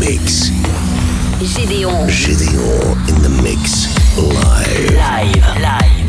mix. Gédéon. Gideon in the mix live. Live. Live.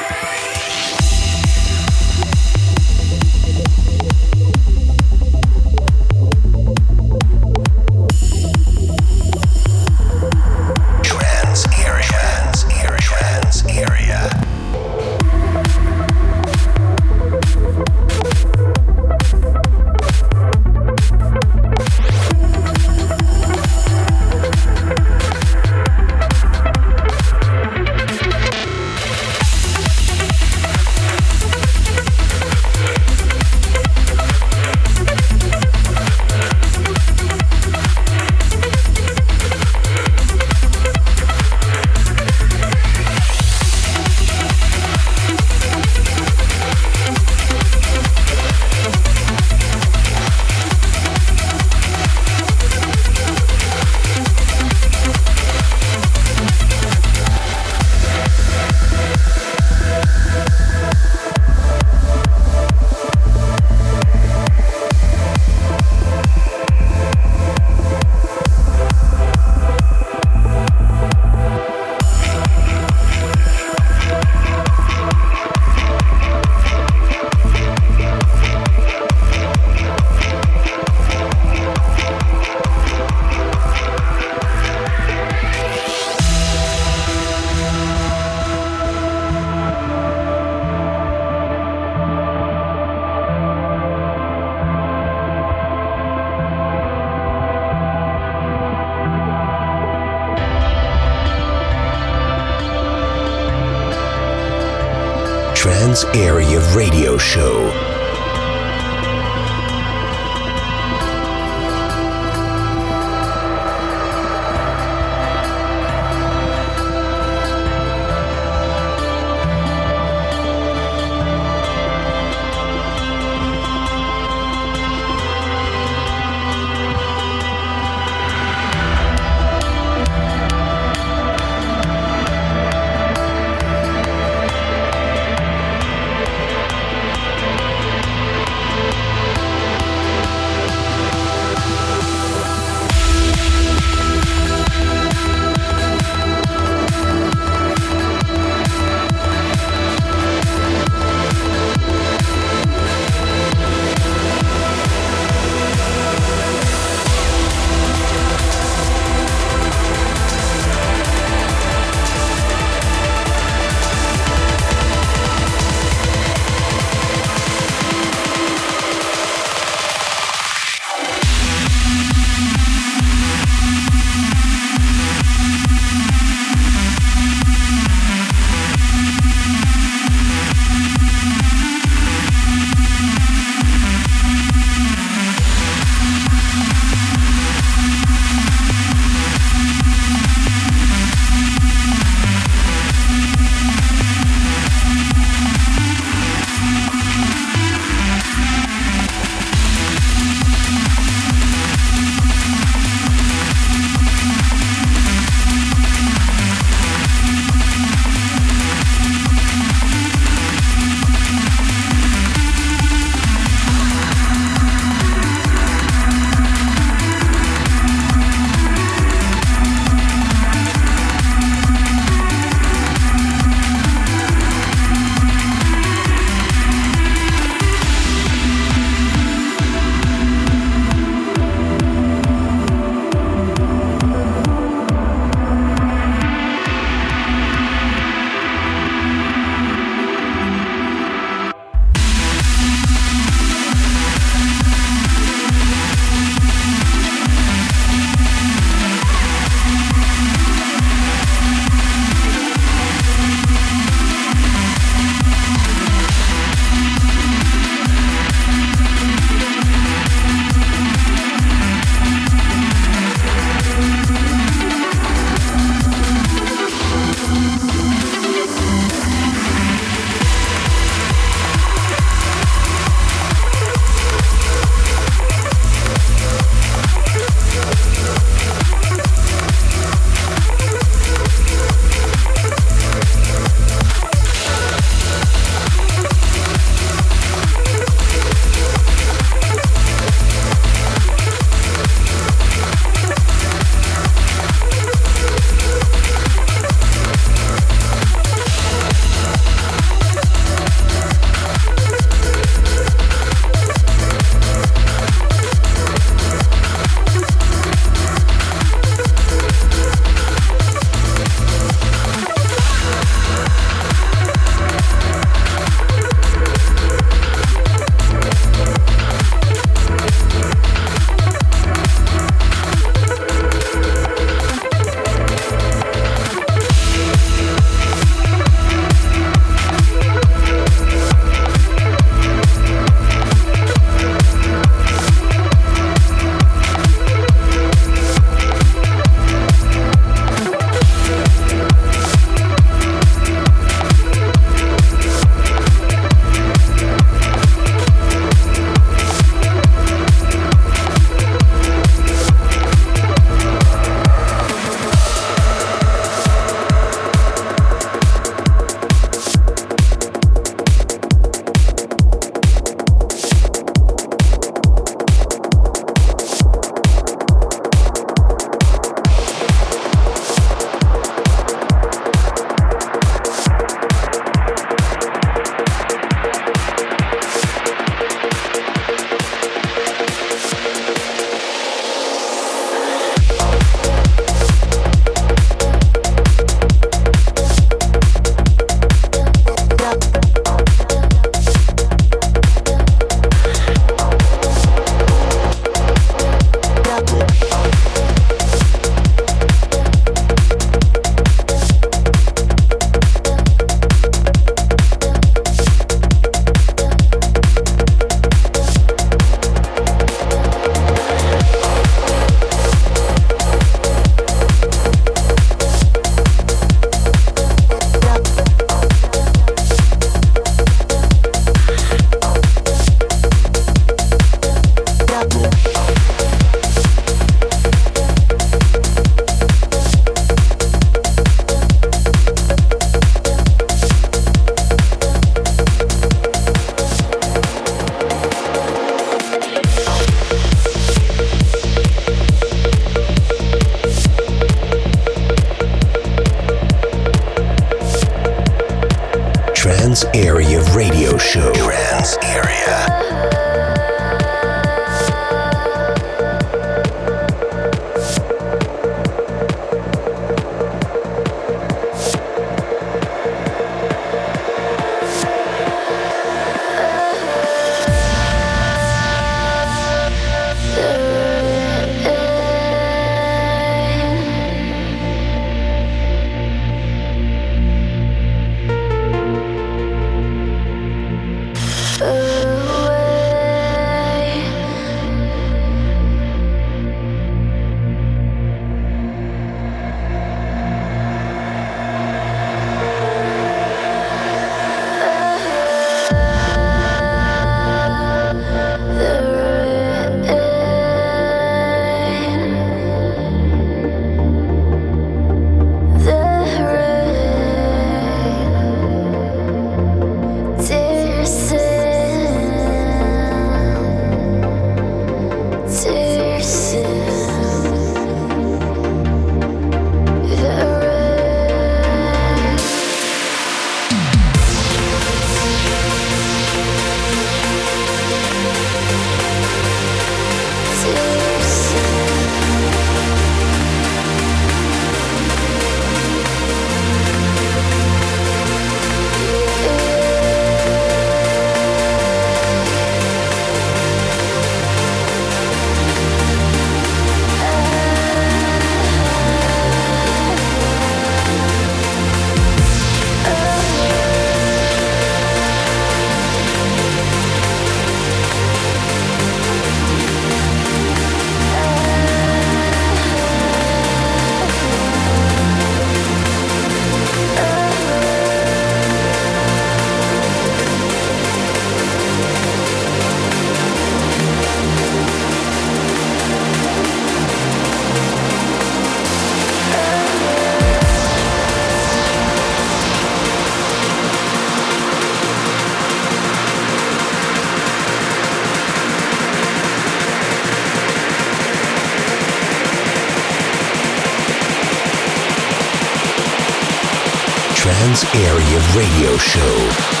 Radio Show.